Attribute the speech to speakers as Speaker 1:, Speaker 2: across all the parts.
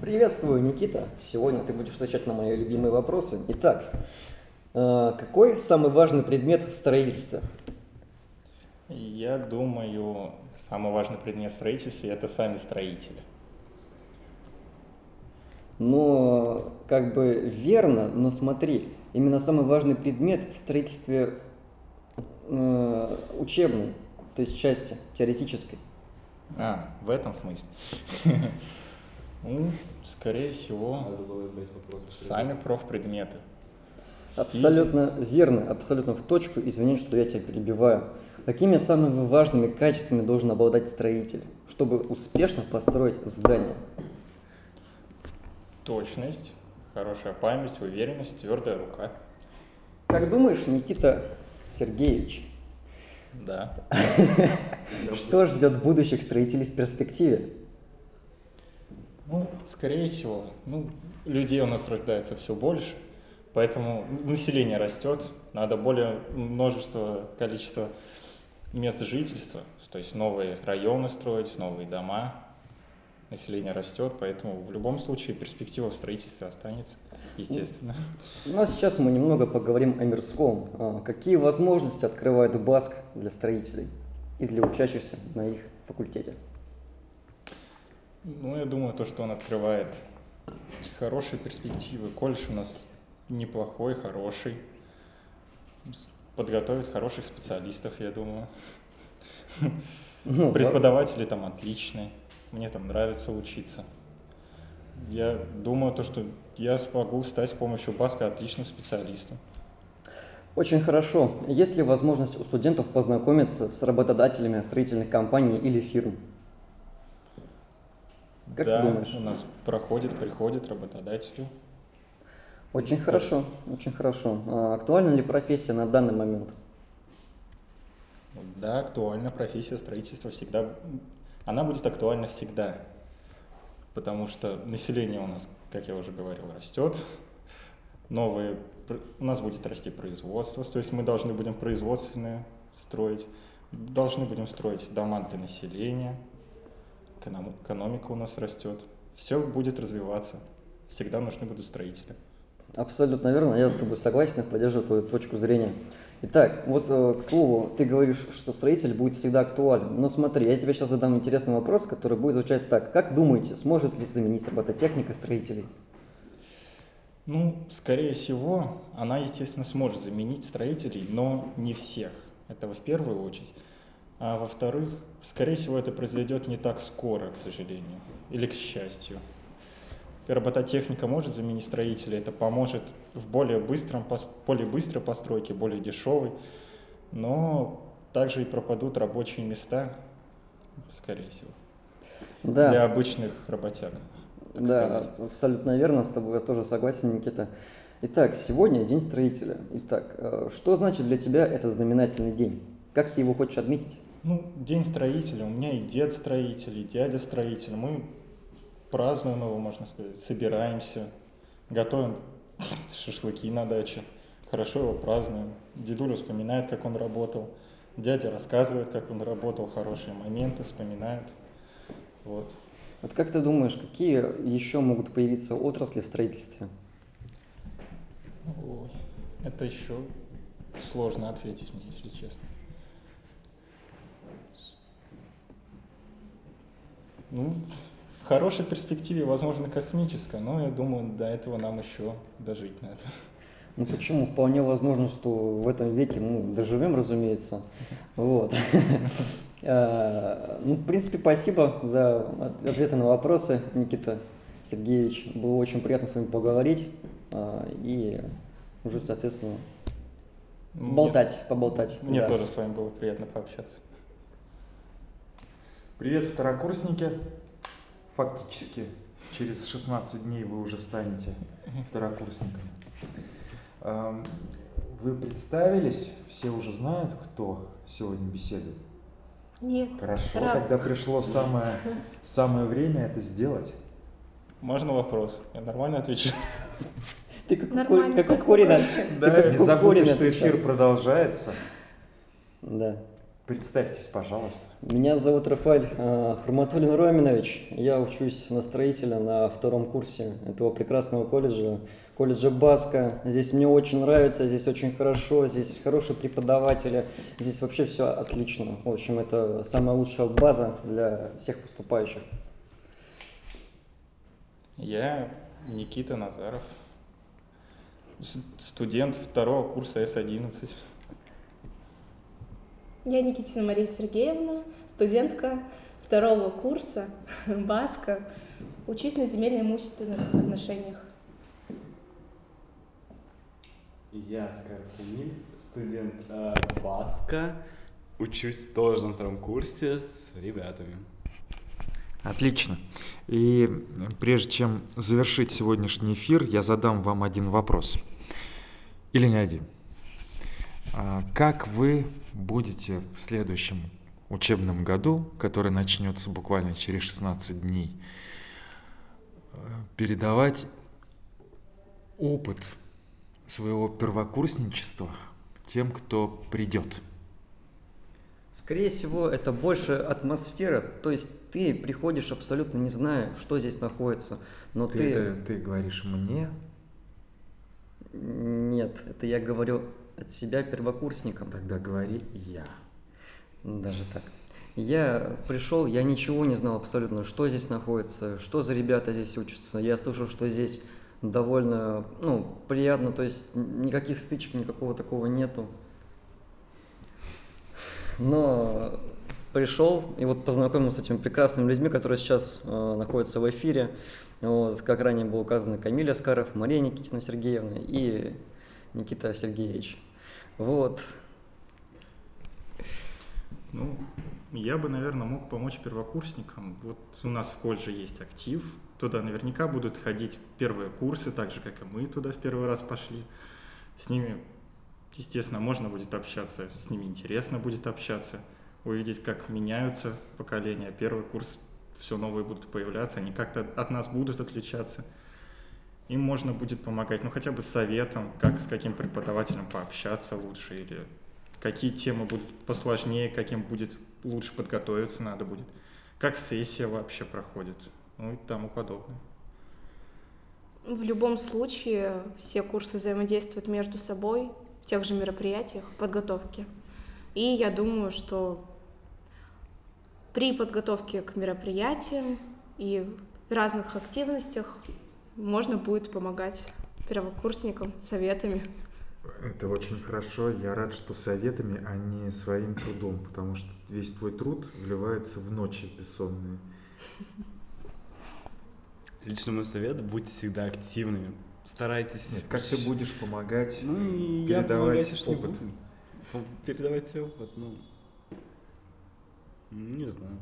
Speaker 1: Приветствую, Никита. Сегодня ты будешь отвечать на мои любимые вопросы. Итак, э, какой самый важный предмет в строительстве?
Speaker 2: Я думаю, самый важный предмет в строительстве – это сами строители.
Speaker 1: Ну, как бы верно, но смотри, именно самый важный предмет в строительстве э, учебной, то есть части теоретической.
Speaker 2: А, в этом смысле. Ну, скорее всего,
Speaker 3: Надо было дать вопрос.
Speaker 2: сами профпредметы.
Speaker 1: Абсолютно верно, абсолютно в точку. Извини, что я тебя перебиваю. Какими самыми важными качествами должен обладать строитель, чтобы успешно построить здание?
Speaker 2: Точность, хорошая память, уверенность, твердая рука.
Speaker 1: Как думаешь, Никита Сергеевич,
Speaker 2: Да.
Speaker 1: что ждет будущих строителей в перспективе?
Speaker 2: Ну, скорее всего, ну, людей у нас рождается все больше, поэтому население растет, надо более множество, количество мест жительства, то есть новые районы строить, новые дома. Население растет, поэтому в любом случае перспектива в строительстве останется, естественно.
Speaker 1: Ну а сейчас мы немного поговорим о мирском. А, Какие возможности открывает БАСК для строителей и для учащихся на их факультете?
Speaker 2: Ну, я думаю, то, что он открывает хорошие перспективы. Колледж у нас неплохой, хороший. Подготовит хороших специалистов, я думаю.
Speaker 1: Ну,
Speaker 2: Преподаватели там отличные. Мне там нравится учиться. Я думаю, то, что я смогу стать с помощью Баска отличным специалистом.
Speaker 1: Очень хорошо. Есть ли возможность у студентов познакомиться с работодателями строительных компаний или фирм? Как
Speaker 2: да,
Speaker 1: ты думаешь?
Speaker 2: у нас проходит, приходят работодатели.
Speaker 1: Очень хорошо, очень хорошо. А Актуальна ли профессия на данный момент?
Speaker 2: Да, актуальна профессия строительства всегда. Она будет актуальна всегда. Потому что население у нас, как я уже говорил, растет. Новые, у нас будет расти производство, то есть мы должны будем производственные строить, должны будем строить дома для населения, экономика у нас растет. Все будет развиваться. Всегда нужны будут строители.
Speaker 1: Абсолютно верно, я с тобой согласен и поддерживаю твою точку зрения. Итак, вот э, к слову, ты говоришь, что строитель будет всегда актуален. Но смотри, я тебе сейчас задам интересный вопрос, который будет звучать так. Как думаете, сможет ли заменить робототехника строителей?
Speaker 2: Ну, скорее всего, она, естественно, сможет заменить строителей, но не всех. Это в первую очередь. А во-вторых, скорее всего, это произойдет не так скоро, к сожалению, или к счастью. Робототехника может заменить строителей, это поможет в более, быстром, более быстрой постройке, более дешевой, но также и пропадут рабочие места, скорее всего,
Speaker 1: Да.
Speaker 2: для обычных работяг.
Speaker 1: Да,
Speaker 2: сказать.
Speaker 1: абсолютно верно, с тобой я тоже согласен, Никита. Итак, сегодня день строителя. Итак, э, что значит для тебя это знаменательный день? Как ты его хочешь отметить?
Speaker 2: Ну, день строителя. У меня и дед строитель, и дядя строитель. Мы празднуем его, можно сказать, собираемся, готовим шашлыки на даче, хорошо его празднуем. Дедуля вспоминает, как он работал, дядя рассказывает, как он работал, хорошие моменты вспоминает. Вот.
Speaker 1: Вот как ты думаешь, какие еще могут появиться отрасли в строительстве?
Speaker 2: Ой, это еще сложно ответить мне, если честно. Ну, в хорошей перспективе, возможно, космическая, но я думаю, до этого нам еще дожить надо.
Speaker 1: Ну почему? Вполне возможно, что в этом веке мы доживем, разумеется. Вот. Э, Ну, в принципе, спасибо за от- ответы на вопросы, Никита Сергеевич. Было очень приятно с вами поговорить э, и уже, соответственно, болтать, поболтать.
Speaker 2: Мне
Speaker 1: Да.
Speaker 2: тоже с вами было приятно пообщаться.
Speaker 3: Привет, второкурсники. Фактически через 16 дней вы уже станете второкурсниками. Эм, Вы представились, все уже знают, кто сегодня беседует.
Speaker 4: Нет.
Speaker 3: Хорошо,
Speaker 4: Раб.
Speaker 3: тогда пришло самое, самое время это сделать.
Speaker 2: Можно вопрос? Я нормально отвечу?
Speaker 1: Ты как,
Speaker 4: Нормально,
Speaker 1: как у
Speaker 4: как
Speaker 1: ты
Speaker 2: Да,
Speaker 1: как
Speaker 3: Не забудьте, что эфир продолжается.
Speaker 1: Да.
Speaker 3: Представьтесь, пожалуйста.
Speaker 1: Меня зовут Рафаэль э, Хурматуллин Роминович. Я учусь на строителя на втором курсе этого прекрасного колледжа, колледжа Баска. Здесь мне очень нравится, здесь очень хорошо, здесь хорошие преподаватели, здесь вообще все отлично. В общем, это самая лучшая база для всех поступающих.
Speaker 2: Я Никита Назаров, студент второго курса С-11.
Speaker 4: Я Никитина Мария Сергеевна, студентка второго курса БАСКа. Учусь на земельно-имущественных отношениях.
Speaker 5: Я Скарпуниль, студент э, Баска. Учусь тоже на втором курсе с ребятами.
Speaker 3: Отлично. И прежде чем завершить сегодняшний эфир, я задам вам один вопрос. Или не один. А Как вы будете в следующем учебном году, который начнется буквально через 16 дней, э, передавать опыт своего первокурсничества тем, кто придет?
Speaker 1: Скорее всего, это больше атмосфера, то есть ты приходишь абсолютно не зная, что здесь находится, но
Speaker 3: Ты,
Speaker 1: ты...
Speaker 3: это- ты говоришь мне,
Speaker 1: Нет, это я говорю от себя первокурсникам.
Speaker 3: тогда говори я.
Speaker 1: Даже так. Я пришел, я ничего не знал абсолютно, что здесь находится, что за ребята здесь учатся. Я слышал, что здесь довольно, ну, приятно, то есть никаких стычек, никакого такого нету. Но пришел и вот познакомился с этими прекрасными людьми, которые сейчас э, находятся в эфире. Вот, как ранее было указано, Камиль Аскаров, Мария Никитина Сергеевна и Никита Сергеевич. Вот.
Speaker 2: Ну, я бы, наверное, мог помочь первокурсникам. Вот у нас в колледже есть актив. Туда наверняка будут ходить первые курсы, так же, как и мы туда в первый раз пошли. С ними, естественно, можно будет общаться, с ними интересно будет общаться, увидеть, как меняются поколения. Первый курс все новые будут появляться, они как-то от нас будут отличаться. Им можно будет помогать, ну хотя бы советом, как с каким преподавателем пообщаться лучше, или какие темы будут посложнее, каким будет лучше подготовиться надо будет, как сессия вообще проходит, ну и тому подобное.
Speaker 4: В любом случае, все курсы взаимодействуют между собой в тех же мероприятиях, подготовке. И я думаю, что при подготовке к мероприятиям и разных активностях можно будет помогать первокурсникам советами.
Speaker 3: Это очень хорошо. Я рад, что советами, а не своим трудом, потому что весь твой труд вливается в ночи бессонные.
Speaker 5: Лично мой совет, будьте всегда активными. Старайтесь...
Speaker 3: Нет, как ты будешь помогать?
Speaker 5: Ну, я
Speaker 3: передавать
Speaker 5: не
Speaker 3: опыт?
Speaker 5: Передавать опыт, ну... ну, Не знаю.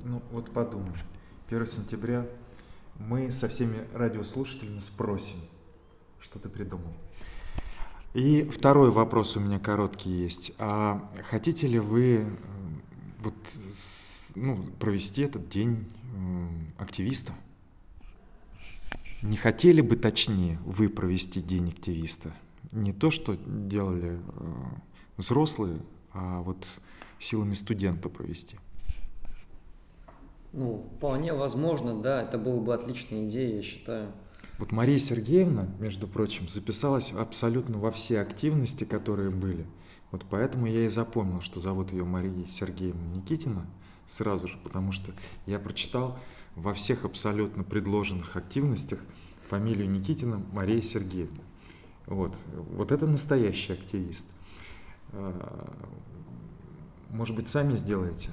Speaker 3: Ну, вот подумай. 1 сентября мы со всеми радиослушателями спросим, что ты придумал. И второй вопрос у меня короткий есть. А хотите ли вы э, вот, ну, провести этот день м, активиста? Не хотели бы, точнее, вы провести день активиста? Не то, что делали э, взрослые, а вот силами студента провести.
Speaker 1: Ну, вполне возможно, да, это была бы отличная идея, я считаю.
Speaker 3: Вот Мария Сергеевна, между прочим, записалась абсолютно во все активности, которые были. Вот поэтому я и запомнил, что зовут ее Мария Сергеевна Никитина сразу же, потому что я прочитал во всех абсолютно предложенных активностях фамилию Никитина Мария Сергеевна. Вот, вот это настоящий активист. А, Может быть, сами сделаете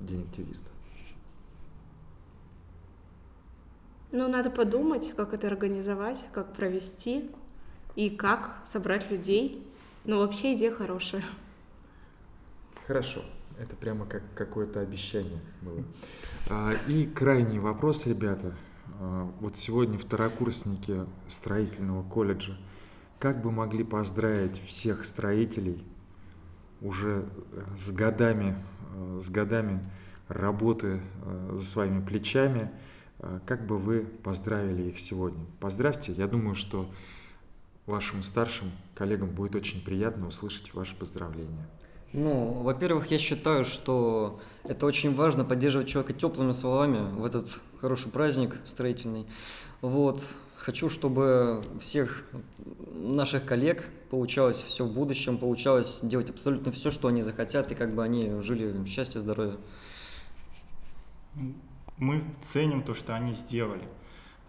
Speaker 3: День активиста?
Speaker 4: Ну, надо подумать, как это организовать, как провести и как собрать людей. Ну, вообще идея хорошая.
Speaker 3: Хорошо. Это прямо как какое-то обещание было. А, И крайний вопрос, ребята. А, Вот сегодня второкурсники строительного колледжа. Как бы могли поздравить всех строителей уже э, с годами, э, с годами работы э, за своими плечами? Э, Как бы вы поздравили их сегодня? Поздравьте. Я думаю, что вашим старшим коллегам будет очень приятно услышать ваши поздравления.
Speaker 1: Ну, во-первых, я считаю, что это очень важно поддерживать человека теплыми словами в этот хороший праздник строительный. Вот. Хочу, чтобы всех наших коллег получалось все в будущем, получалось делать абсолютно все, что они захотят, и как бы они жили в счастье, здоровье.
Speaker 2: Мы ценим то, что они сделали.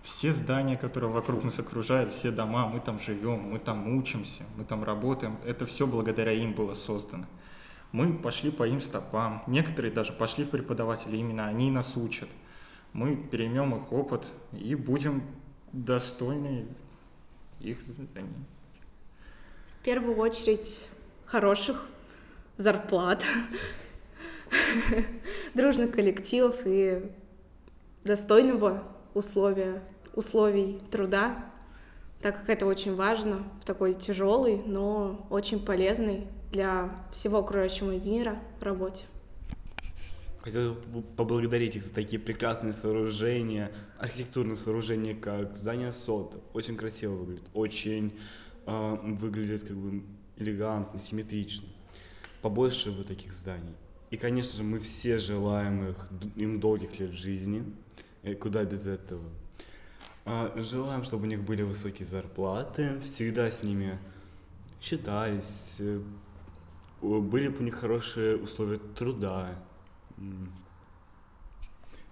Speaker 2: Все здания, которые вокруг нас окружают, все дома, мы там живем, мы там учимся, мы там работаем, это все благодаря им было создано. Мы пошли по им стопам, некоторые даже пошли в преподаватели, именно они нас учат. Мы переймем их опыт и будем достойны их знаний.
Speaker 4: В первую очередь хороших зарплат, дружных коллективов и достойного условия, условий труда, так как это очень важно в такой тяжелый, но очень полезный для всего окружающего мира работе.
Speaker 5: Хотел бы поблагодарить их за такие прекрасные сооружения, архитектурные сооружения, как здание СОТ. Очень красиво выглядит, очень э, выглядит как бы элегантно, симметрично. Побольше вот таких зданий. И, конечно же, мы все желаем их, им долгих лет жизни, и куда без этого. А, желаем, чтобы у них были высокие зарплаты, всегда с ними считались, э, были бы у них хорошие условия труда.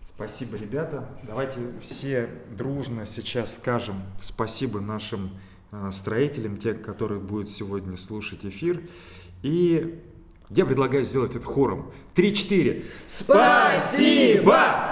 Speaker 3: Спасибо, ребята. Давайте все дружно сейчас скажем спасибо нашим э, строителям, те, которые будут сегодня слушать эфир. И я предлагаю сделать это хором. Три-четыре. Спасибо!